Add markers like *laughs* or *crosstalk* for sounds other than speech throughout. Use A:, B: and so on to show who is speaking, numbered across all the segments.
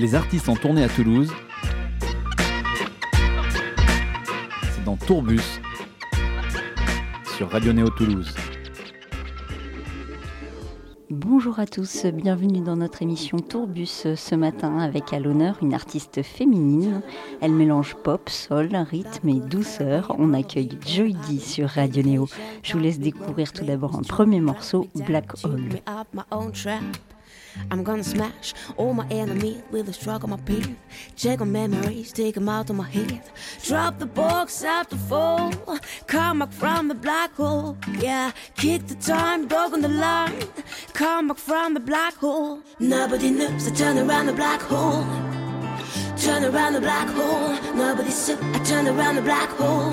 A: Les artistes en tournée à Toulouse. C'est dans Tourbus sur Radio Néo Toulouse.
B: Bonjour à tous, bienvenue dans notre émission Tourbus ce matin avec à l'honneur une artiste féminine. Elle mélange pop, soul, rythme et douceur. On accueille Joy D sur Radio Néo. Je vous laisse découvrir tout d'abord un premier morceau, Black Hole.
C: I'm gonna smash all my enemies with a stroke of my pen. Check on memories, take them out of my head. Drop the box after fall. Come back from the black hole. Yeah, kick the time, dog on the line. Come back from the black hole. Nobody knows I turn around the black hole. Turn around the black hole. Nobody saw I turn around the black hole.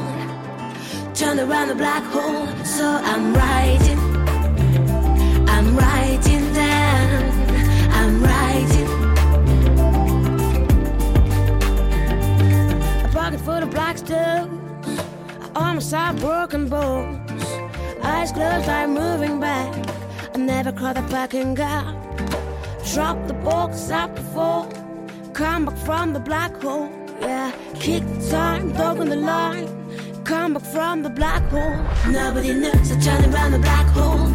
C: Turn around the black hole. So I'm riding. Full of black. I almost all broken bones. Eyes closed, I'm moving back. I never caught the fucking gap. Drop the box up before. Come back from the black hole. Yeah, kick the time, dog the line. Come back from the black hole. Nobody knows I turn around the black hole.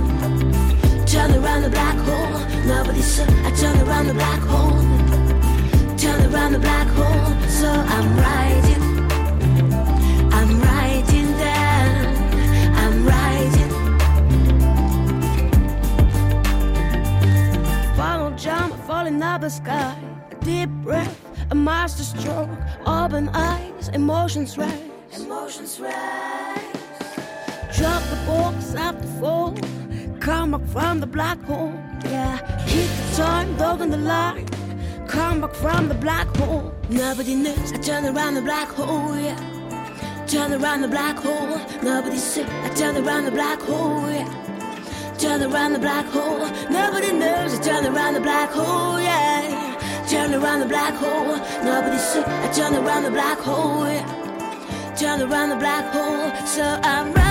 C: Turn around the black hole. Nobody saw I turn around the black hole. Turn around the black hole. So I'm riding. Jump, falling out the sky. A deep breath, a master stroke. Open eyes, emotions rise. Emotions rise. Drop the box up the fall. Come back from the black hole. Yeah, keep the time, dog on the light. Come back from the black hole. Nobody knows I turn around the black hole. Yeah, turn around the black hole. Nobody said I turn around the black hole. Yeah, turn around the black hole. Nobody knows I turn around the black hole. Yeah, turn around the black hole. Nobody said I turn around the black hole. Yeah, turn around the black hole. So I'm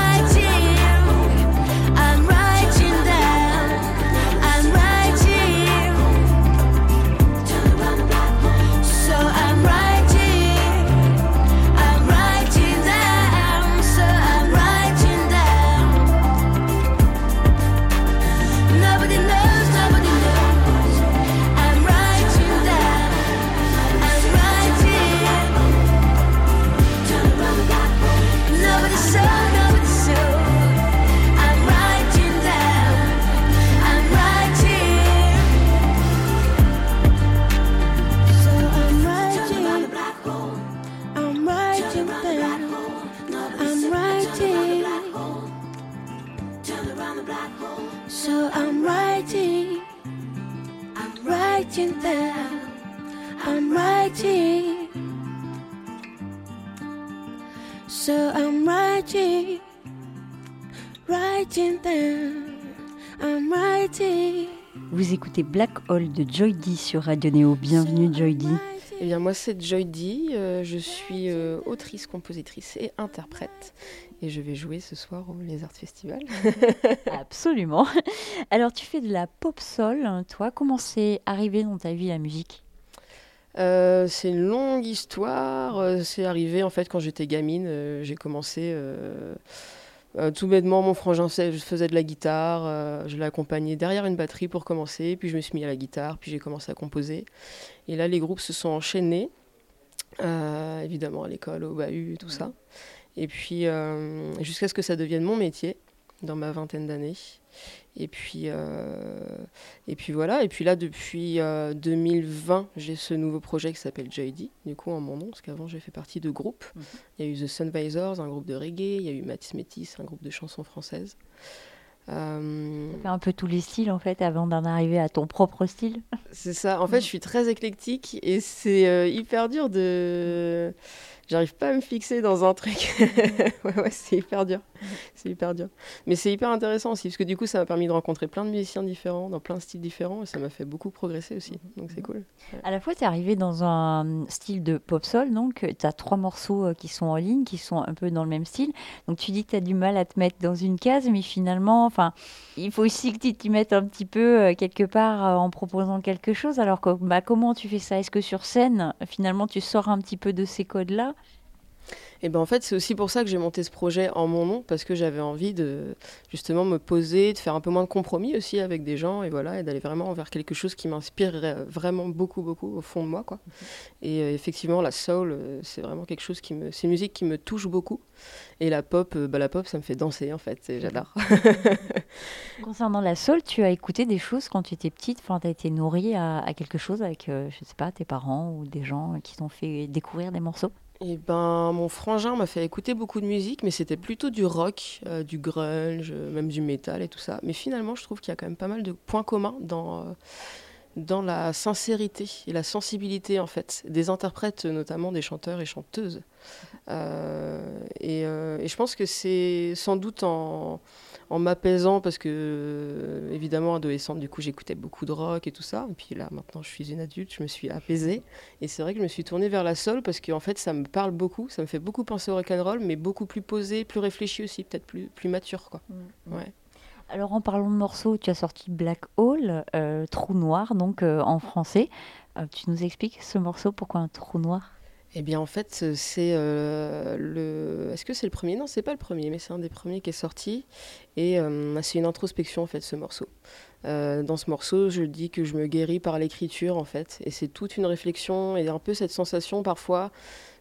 B: Vous écoutez Black Hole de Joy D sur Radio Néo. Bienvenue Joy D.
D: Eh bien, moi, c'est Joy D. euh, je suis euh, autrice, compositrice et interprète. Et je vais jouer ce soir au Les Arts Festival. *laughs*
B: Absolument. Alors tu fais de la pop soul, hein, toi. Comment c'est arrivé dans ta vie la musique?
D: Euh, c'est une longue histoire. C'est arrivé, en fait, quand j'étais gamine. J'ai commencé... euh, tout bêtement, mon frangin faisais de la guitare, euh, je l'ai accompagné derrière une batterie pour commencer, puis je me suis mis à la guitare, puis j'ai commencé à composer. Et là, les groupes se sont enchaînés, euh, évidemment à l'école, au bahut, tout ça. Et puis, jusqu'à ce que ça devienne mon métier, dans ma vingtaine d'années. Et puis, euh, et puis voilà. Et puis là, depuis euh, 2020, j'ai ce nouveau projet qui s'appelle JD, du coup en mon nom, parce qu'avant j'ai fait partie de groupes.
B: Mhm.
D: Il y a eu The Sunvisors, un groupe de reggae. Il y a eu Matis Métis, un groupe de chansons françaises. Euh,
B: Tu fais un peu tous les styles en fait avant d'en arriver à ton propre style.
D: c'est ça. En fait, je suis très éclectique et c'est euh, hyper dur de. J'arrive pas à me fixer dans un truc. *laughs* *laughs* ouais, ouais, c'est hyper dur. C'est hyper dur. Mais c'est hyper intéressant aussi, parce que du coup, ça m'a permis de rencontrer plein de musiciens différents, dans plein de styles différents, et ça m'a fait beaucoup progresser aussi. Donc c'est cool.
B: À la fois, tu es arrivé dans un style de pop soul, donc tu as trois morceaux euh, qui sont en ligne, qui sont un peu dans le même style. Donc tu dis que tu as du mal à te mettre dans une case, mais finalement, enfin, il faut aussi que tu t'y mettes un petit peu euh, quelque part euh, en proposant quelque chose. Alors bah, comment tu fais ça? Est-ce que sur scène, finalement, tu sors un petit peu de ces codes-là?
D: Et ben en fait, c'est aussi pour ça que j'ai monté ce projet en mon nom, parce que j'avais envie de justement me poser, de faire un peu moins de compromis aussi avec des gens, et voilà, et d'aller vraiment vers quelque chose qui m'inspire vraiment beaucoup, beaucoup au fond de moi, quoi. Et euh, effectivement, la soul, euh, c'est vraiment quelque chose qui me, c'est une musique qui me touche beaucoup. Et la pop, euh, bah, la pop, ça me fait danser en fait, j'adore. *laughs*
B: Concernant la soul, tu as écouté des choses quand tu étais petite, enfin, tu as été nourrie à, quelque chose avec, je sais pas, tes parents ou des gens qui t'ont fait découvrir des morceaux?
D: Eh ben, mon frangin m'a fait écouter beaucoup de musique, mais c'était plutôt du rock, euh, du grunge, même du métal et tout ça. Mais finalement, je trouve qu'il y a quand même pas mal de points communs dans, euh, dans la sincérité et la sensibilité, en fait, des interprètes, notamment des chanteurs et chanteuses. Euh, et, et, je pense que c'est sans doute en en m'apaisant parce que euh, évidemment adolescente du coup j'écoutais beaucoup de rock et tout ça. Et puis là maintenant je suis une adulte je me suis apaisée. Et c'est vrai que je me suis tournée vers la soul parce qu'en fait ça me parle beaucoup. Ça me fait beaucoup penser au rock and roll mais beaucoup plus posé plus réfléchi aussi peut-être plus plus mature quoi. Mmh, mmh. ouais.
B: Alors en parlant de morceaux, tu as sorti Black Hole, euh, Trou Noir, donc euh, en français. tu nous expliques ce morceau, pourquoi un trou noir?
D: Eh bien, en fait, c'est euh, le. Est-ce que c'est le premier? Non, c'est pas le premier, mais c'est un des premiers qui est sorti. Et euh, c'est une introspection, en fait, ce morceau. Euh, dans ce morceau, je dis que je me guéris par l'écriture, en fait. Et c'est toute une réflexion et un peu cette sensation, parfois,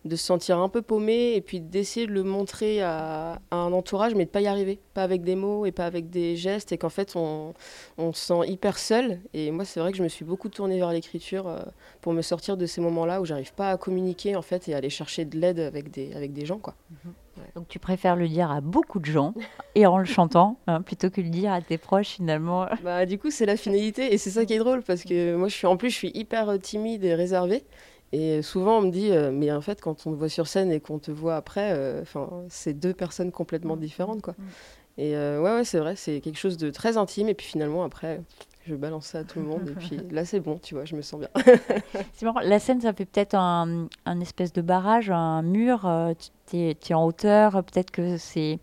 D: de se sentir un peu paumé et puis d'essayer de le montrer à, un entourage, mais de pas y arriver, pas avec des mots et pas avec des gestes, et qu'en fait on, on, se sent hyper seul. Et moi, c'est vrai que je me suis beaucoup tournée vers l'écriture euh, pour me sortir de ces moments-là où j'arrive pas à communiquer en fait et aller chercher de l'aide avec des, avec des gens, quoi.
B: Mhm. Donc tu préfères le dire à beaucoup de gens *laughs* et en le chantant hein, plutôt que le dire à tes proches finalement.
D: Bah du coup c'est la finalité et c'est ça qui est drôle parce que moi je suis en plus je suis hyper timide et réservée et souvent, on me dit, euh, mais en fait, quand on te voit sur scène et qu'on te voit après, euh, enfin, c'est deux personnes complètement différentes, quoi. Et euh, ouais, ouais c'est vrai, c'est quelque chose de très intime. Et puis finalement, après, je balance ça à tout le monde. et puis là, c'est bon, tu vois, je me sens bien. *laughs*
B: c'est marrant, la scène, ça fait peut-être un, un, espèce de barrage, un mur. Tu es, en hauteur, peut-être que c'est.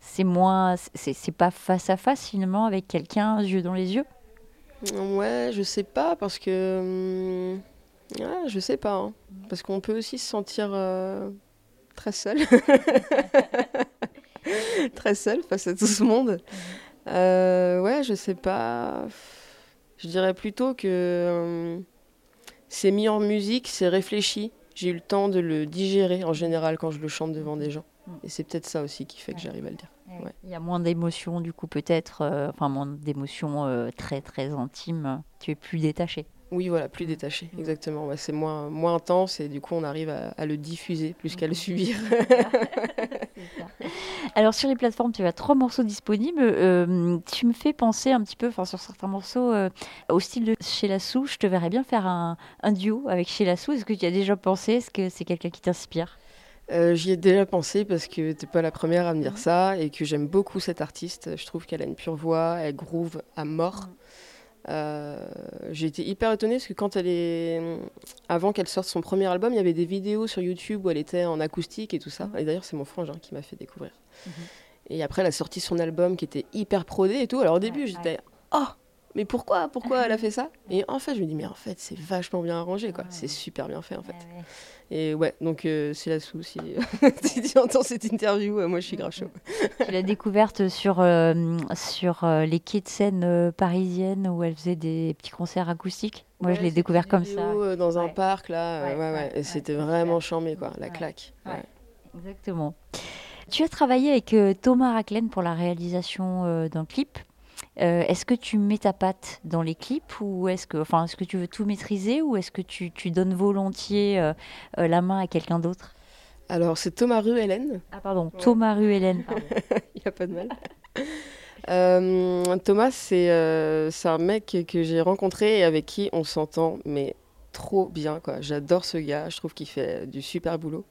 B: C'est moins. C'est pas face à face finalement avec quelqu'un, yeux dans les yeux?
D: Ouais, je sais pas, parce que. Hum, ah, je sais pas, hein. parce qu'on peut aussi se sentir euh, très seul. *laughs* très seul face à tout ce monde. Euh, ouais, je sais pas. Je dirais plutôt que euh, c'est mis en musique, c'est réfléchi. J'ai eu le temps de le digérer en général quand je le chante devant des gens. Et c'est peut-être ça aussi qui fait que j'arrive à le dire.
B: Il y a moins d'émotions, du coup, peut-être, enfin, moins d'émotions très, très intimes. Tu es plus détaché.
D: Oui, voilà, plus détaché, exactement. c'est moins, moins intense et du coup, on arrive à, le diffuser plus qu'à le subir. *laughs* *laughs*
B: Alors, sur les plateformes, tu as trois morceaux disponibles. Euh, tu me fais penser un petit peu, enfin, sur certains morceaux, euh, au style de Chez la Sou. Je te verrais bien faire un, duo avec Chez la Sou. Est-ce que tu as déjà pensé? Est-ce que c'est quelqu'un qui t'inspire?
D: Euh, J'y ai déjà pensé parce que tu n'es pas la première à me dire ça et que j'aime beaucoup cette artiste. Je trouve qu'elle a une pure voix, elle groove à mort. Mhm. Euh, j'ai été hyper étonnée parce que quand elle est. Avant qu'elle sorte son premier album, il y avait des vidéos sur YouTube où elle était en acoustique et tout ça. Et d'ailleurs, c'est mon frangin qui m'a fait découvrir. Mhm. Et après, elle a sorti son album qui était hyper prodé et tout. Alors au début, j'étais. Oh mais pourquoi Pourquoi elle a fait ça? Et en fait, je me dis, mais en fait, c'est vachement bien arrangé, quoi. C'est super bien fait, en fait. Et ouais, donc euh, c'est la sous. Si, *laughs* si, tu entends cette interview, euh, moi je suis grave chaud. *laughs*
B: tu l'as découverte sur, euh, sur les quais de scène parisiennes où elle faisait des petits concerts acoustiques? Moi je l'ai découvert comme ça.
D: Dans un parc là, ouais, ouais, Et c'était vraiment chambé, quoi, la claque.
B: Exactement. Tu as travaillé avec Thomas Raclen pour la réalisation d'un clip. Euh, est-ce que tu mets ta patte dans les clips ou est-ce que, enfin, est-ce que tu veux tout maîtriser ou est-ce que tu, tu, donnes volontiers euh, euh, la main à quelqu'un d'autre?
D: Alors, c'est Thomas Ruellen.
B: Ah, pardon, Thomas Ruellen. *laughs*
D: Il n'y a pas de mal. Thomas, c'est un mec que j'ai rencontré et avec qui on s'entend, mais trop bien. quoi. J'adore ce gars, je trouve qu'il fait du super boulot.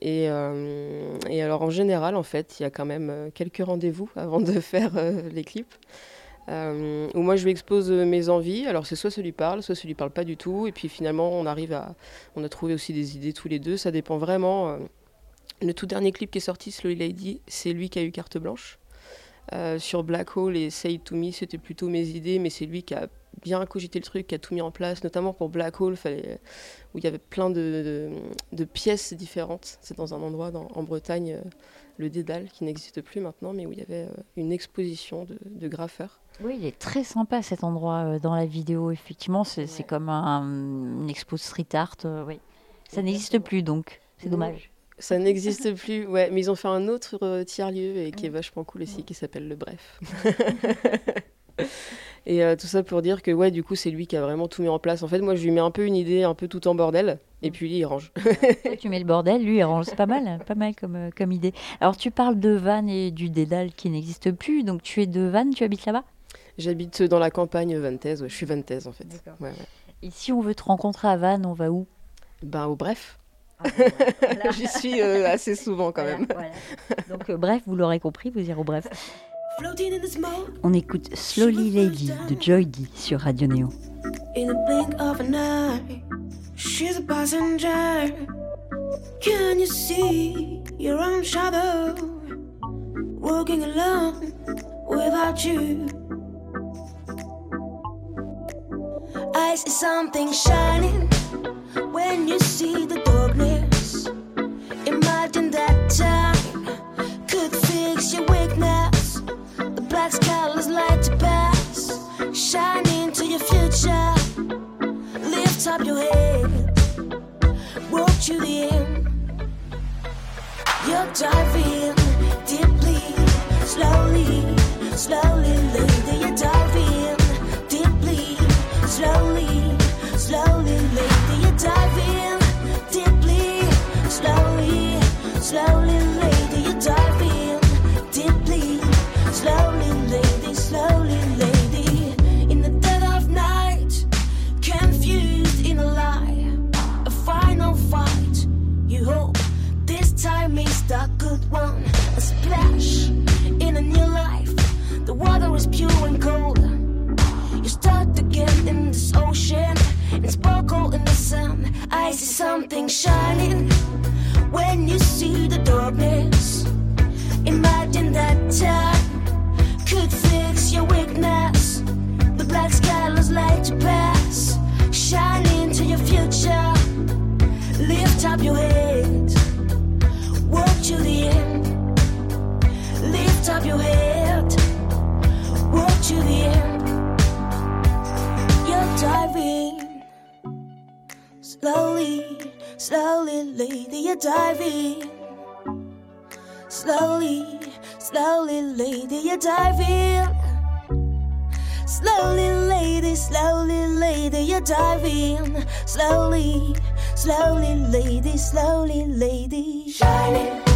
D: Et, euh, et alors en général, en fait, il y a quand même euh, quelques rendez-vous *laughs* avant de faire euh, les clips. où moi je lui expose mes envies. Alors c'est soit ça lui parle, soit ça lui parle pas du tout. Et puis finalement, on arrive à, on a trouvé aussi des idées tous les deux. Ça dépend vraiment. Le tout dernier clip qui est sorti, Slowly Lady, c'est lui qui a eu carte blanche. Euh, sur Black Hole et Say It To Me, c'était plutôt mes idées, mais c'est lui qui a bien cogité le truc, qui a tout mis en place, notamment pour Black Hole, fallait, où il y avait plein de, de- de pièces différentes. C'est dans un endroit dans- en Bretagne, euh, le Dédale, qui n'existe plus maintenant, mais où il y avait euh, une exposition de, de graffeurs.
B: Oui, il est très sympa cet endroit dans la vidéo. Effectivement, c'est
D: Ouais.
B: comme un, une expo street art. oui. Ça n'existe plus donc. C'est dommage.
D: Ça n'existe plus, ouais, mais ils ont fait un autre euh, tiers-lieu et qui est vachement cool aussi, qui s'appelle Le Bref. *laughs* et euh, tout ça pour dire que, ouais, du coup, c'est lui qui a vraiment tout mis en place. En fait, moi, je lui mets un peu une idée, un peu tout en bordel, et puis lui, il range.
B: Tu mets le bordel, lui, il range. C'est pas mal, pas mal comme, euh, comme idée. Alors, tu parles de Vannes et du Dédale qui n'existe plus. Donc, tu es de Vannes, tu habites là-bas?
D: J'habite dans la campagne vantaise, ouais, je suis vantaise en fait. Ouais.
B: Et si on veut te rencontrer à Vannes, on va où?
D: Ben, au bref,
B: Voilà. *laughs*
D: j'y suis euh, assez souvent quand même.
B: Voilà, voilà. Donc, euh, bref, vous l'aurez compris, vous irez au bref.
C: Floating in the smoke
B: On écoute Slowly Lady de Joy D sur Radio Neo.
C: in the blink of an eye. She's a passenger. Can you see your own shadow? Walking alone without you? I see something shining when you see the darkness. Imagine that time could fix your weakness. The black sky's light to pass, shine into your future. Lift up your head, walk to the end. You're diving the end. You're diving slowly, slowly, lady. You're diving slowly, slowly, lady. You're diving. Slowly, lady, slowly, lady, you're diving. Slowly, slowly, lady, slowly, lady. Shining.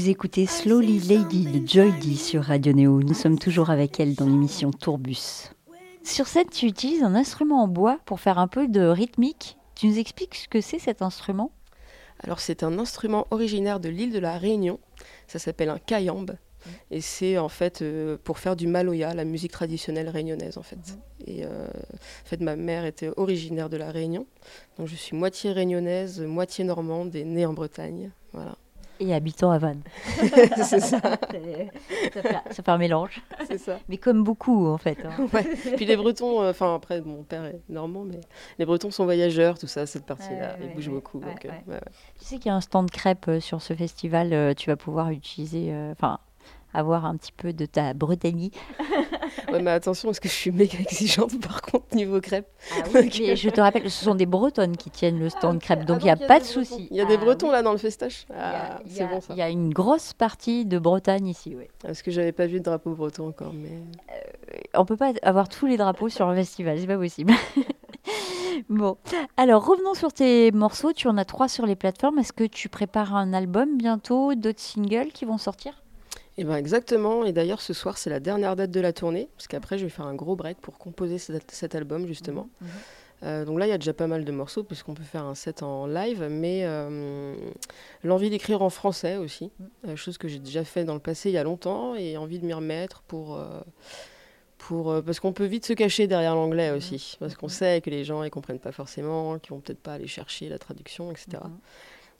B: Vous écoutez Slowly Lady de Joy D sur Radio Neo. Nous sommes toujours avec elle dans l'émission Tourbus. Sur scène, tu utilises un instrument en bois pour faire un peu de rythmique. Tu nous expliques ce que c'est cet instrument?
D: Alors, c'est un instrument originaire de l'île de la Réunion. Ça s'appelle un kayambe. Et c'est en fait euh, pour faire du maloya, la musique traditionnelle réunionnaise en fait. Et euh, en fait, ma mère était originaire de la Réunion. Donc je suis moitié réunionnaise, moitié normande et née en Bretagne. Voilà.
B: Et habitant à Vannes. *laughs*
D: c'est ça.
B: ça, fait, ça fait un mélange.
D: C'est ça.
B: Mais comme beaucoup, en fait. hein.
D: Ouais. Puis les Bretons, euh, enfin après, mon père est normand, mais les Bretons sont voyageurs, tout ça, cette partie-là.
B: Ouais,
D: Ils
B: ouais,
D: bougent beaucoup. donc, euh.
B: Tu sais qu'il y a un stand crêpe euh, sur ce festival. euh, tu vas pouvoir utiliser, enfin, avoir un petit peu de ta Bretagne.
D: Ouais, mais attention, parce que je suis méga exigeante *laughs* par contre niveau crêpes.
B: Ah
D: oui,
B: Mais je te rappelle, ce sont des Bretonnes qui tiennent le stand
D: ok.
B: crêpe, donc
D: Ah,
B: il n'y a
D: donc, y a
B: pas de
D: Bretons.
B: souci.
D: Il y a
B: Ah
D: des Bretons
B: oui.
D: là dans le festoche
B: Il y a-
D: Ah,
B: il y
D: c'est bon ça.
B: Il y a une grosse partie de Bretagne ici, oui.
D: Parce que j'avais pas vu de drapeau breton encore, mais.
B: On peut pas avoir tous les drapeaux sur un festival, c'est pas possible. *laughs* bon, alors revenons sur tes morceaux. Tu en as trois sur les plateformes. Est-ce que tu prépares un album bientôt, d'autres singles qui vont sortir?
D: Et ben exactement. Et d'ailleurs, ce soir, c'est la dernière date de la tournée, parce qu'après, je vais faire un gros break pour composer cet, cet album justement.
B: Mhm.
D: Euh, donc là, il y a déjà pas mal de morceaux, puisqu'on peut faire un set en live, mais euh, l'envie d'écrire en français aussi, euh, chose que j'ai déjà fait dans le passé il y a longtemps, et envie de m'y remettre pour. euh, pour, euh, parce qu'on peut vite se cacher derrière l'anglais aussi, parce qu'on sait que les gens ils comprennent pas forcément, qu'ils vont peut-être pas aller chercher la traduction, etc.
B: Mhm.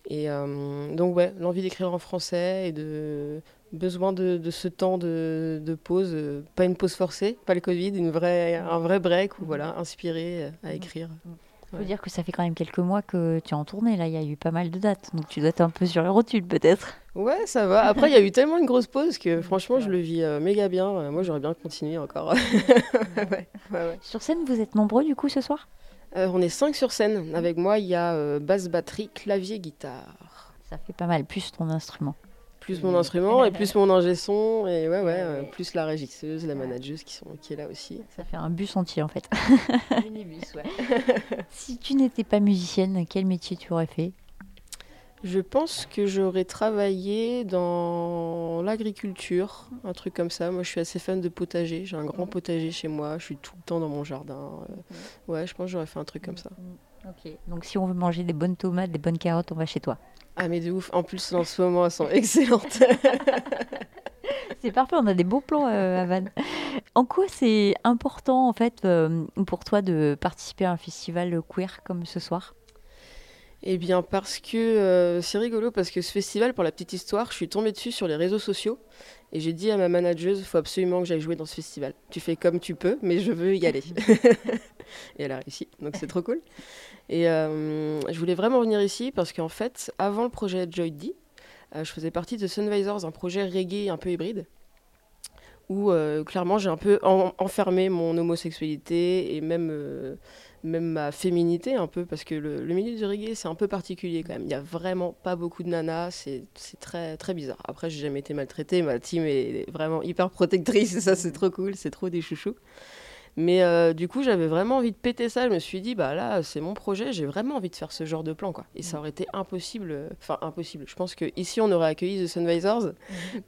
D: Et euh, donc, ouais, l'envie d'écrire en français et de besoin de, de ce temps de, de pause, euh, pas une pause forcée, pas le Covid, une vraie, un vrai break où voilà, inspiré euh, à écrire.
B: Il faut
D: Ouais.
B: dire que ça fait quand même quelques mois que tu es en tournée. Là, il y a eu pas mal de dates, donc tu dois être un peu sur les rotules peut-être.
D: Ouais, ça va. Après, il y a eu *laughs* tellement une grosse pause que franchement, je le vis euh, méga bien. Moi, j'aurais bien continué encore. *laughs* ouais, ouais, ouais.
B: Sur scène, vous êtes nombreux du coup ce soir?
D: Euh, on est cinq sur scène. Avec moi, il y a euh, basse, batterie, clavier, guitare.
B: Ça fait pas mal, plus ton instrument.
D: Plus mon instrument et plus mon ingé son. Et ouais, ouais, euh, plus la régisseuse, la manageuse qui, sont, qui est là aussi.
B: Ça fait un bus entier en fait.
D: Minibus, ouais. *laughs*
B: si tu n'étais pas musicienne, quel métier tu aurais fait?
D: Je pense que j'aurais travaillé dans l'agriculture, un truc comme ça. Moi, je suis assez fan de potager. J'ai un grand potager chez moi. Je suis tout le temps dans mon jardin. Euh, Ouais, je pense que j'aurais fait un truc comme ça.
B: Ok. Donc si on veut manger des bonnes tomates, des bonnes carottes, on va chez toi.
D: Ah, mais de ouf. En plus, en ce moment, elles sont *laughs* excellentes. *laughs*
B: C'est parfait, on a des beaux plans euh, à Vannes. En quoi c'est important en fait euh, pour toi de participer à un festival queer comme ce soir?
D: Eh bien, parce que euh, c'est rigolo, parce que ce festival, pour la petite histoire, je suis tombée dessus sur les réseaux sociaux et j'ai dit à ma manageuse, il faut absolument que j'aille jouer dans ce festival. Tu fais comme tu peux, mais je veux y aller. *laughs* *laughs* et elle a réussi, donc c'est trop cool. Et euh, je voulais vraiment venir ici parce qu'en fait, avant le projet Joy D, euh, je faisais partie de Sunvisors, un projet reggae un peu hybride où clairement j'ai un peu en- enfermé mon homosexualité et même, même ma féminité un peu parce que le, le milieu du reggae c'est un peu particulier quand même. Il n'y a vraiment pas beaucoup de nanas, c'est très, très bizarre. Après j'ai jamais été maltraitée, ma team est vraiment hyper protectrice et *laughs* ça c'est trop cool, c'est trop des chouchous. Mais euh, du coup, j'avais vraiment envie de péter ça. Je me suis dit, bah là, c'est mon projet, j'ai vraiment envie de faire ce genre de plan, quoi. Et ça aurait été impossible, enfin impossible. Je pense que ici on aurait accueilli The Sunvisors,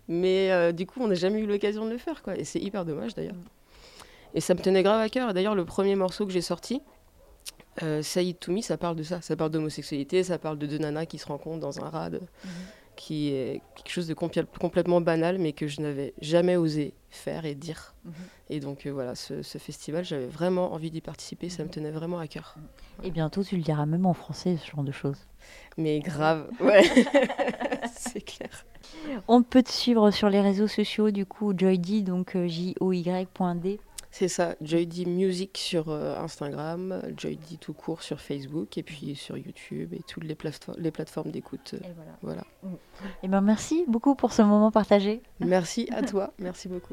D: mais euh, du coup, on n'a jamais eu l'occasion de le faire, quoi. Et c'est hyper dommage d'ailleurs. Et ça me tenait grave à cœur. D'ailleurs, le premier morceau que j'ai sorti, euh, Say It To Me, ça parle de ça. Ça parle d'homosexualité, ça parle de deux nanas qui se rencontrent dans un rad, qui est quelque chose de complètement banal, mais que je n'avais jamais osé faire et dire. Et donc euh, voilà, ce, ce festival, j'avais vraiment envie d'y participer, ça me tenait vraiment à cœur.
B: Et bientôt tu le diras même en français, ce genre de choses.
D: Mais grave, ouais, *laughs* c'est clair.
B: On peut te suivre sur les réseaux sociaux du coup, Joydy, donc euh, J-O-Y.D.
D: C'est ça, Joydy Music sur euh, Instagram, Joydy tout court sur Facebook, et puis sur YouTube et toutes les, plateformes- les plateformes d'écoute. euh,
B: Et voilà.
D: voilà.
B: Et ben merci beaucoup pour ce moment partagé.
D: Merci à toi, merci beaucoup.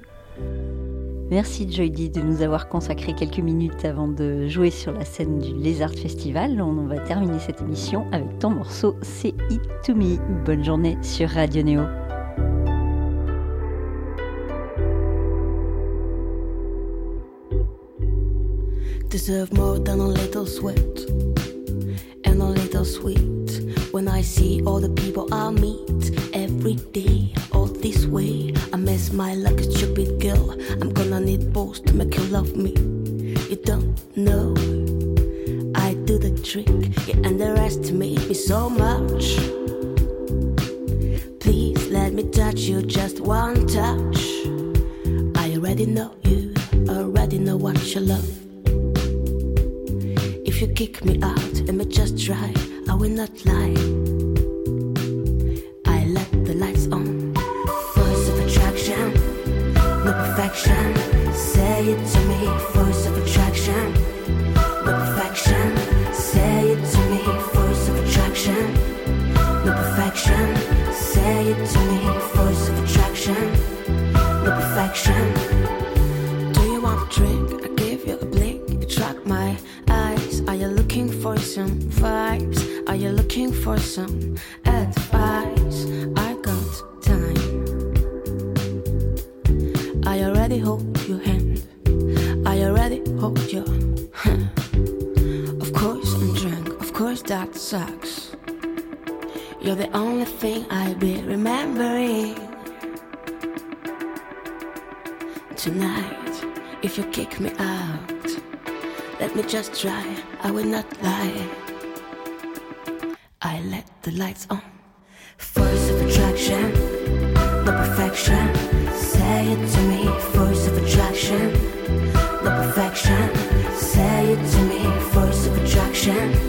B: Merci Joydy de nous avoir consacré quelques minutes avant de jouer sur la scène du Lézard Festival. On va terminer cette émission avec ton morceau C'est It To Me. Bonne journée sur Radio Néo.
C: Deserve more than a little sweat and a little sweet. When I see all the people I meet every day, all this way, I mess my luck, a stupid girl. I'm gonna need balls to make you love me. You don't know, I do the trick. You underestimate me so much. Please let me touch you, just one touch. I already know you, already know what you love. You kick me out, let me just try. I will not lie. I let the lights on. Force of attraction, no perfection. Say it to me. Force of attraction, no perfection. Say it to me. Force of attraction, no perfection. Say it to me. Force of attraction, no perfection. Do you want a drink? I give you a blink. Attract my for some vibes? Are you looking for some advice? I got time. I already? Hold your hand. I already? Hold your. of course I'm drunk. Of course that sucks. You're the only thing I'll be remembering tonight. If you kick me out, let me just try. I will not lie. I let the lights on. Force of attraction, no perfection. Say it to me. Force of attraction, no perfection. Say it to me. Force of attraction,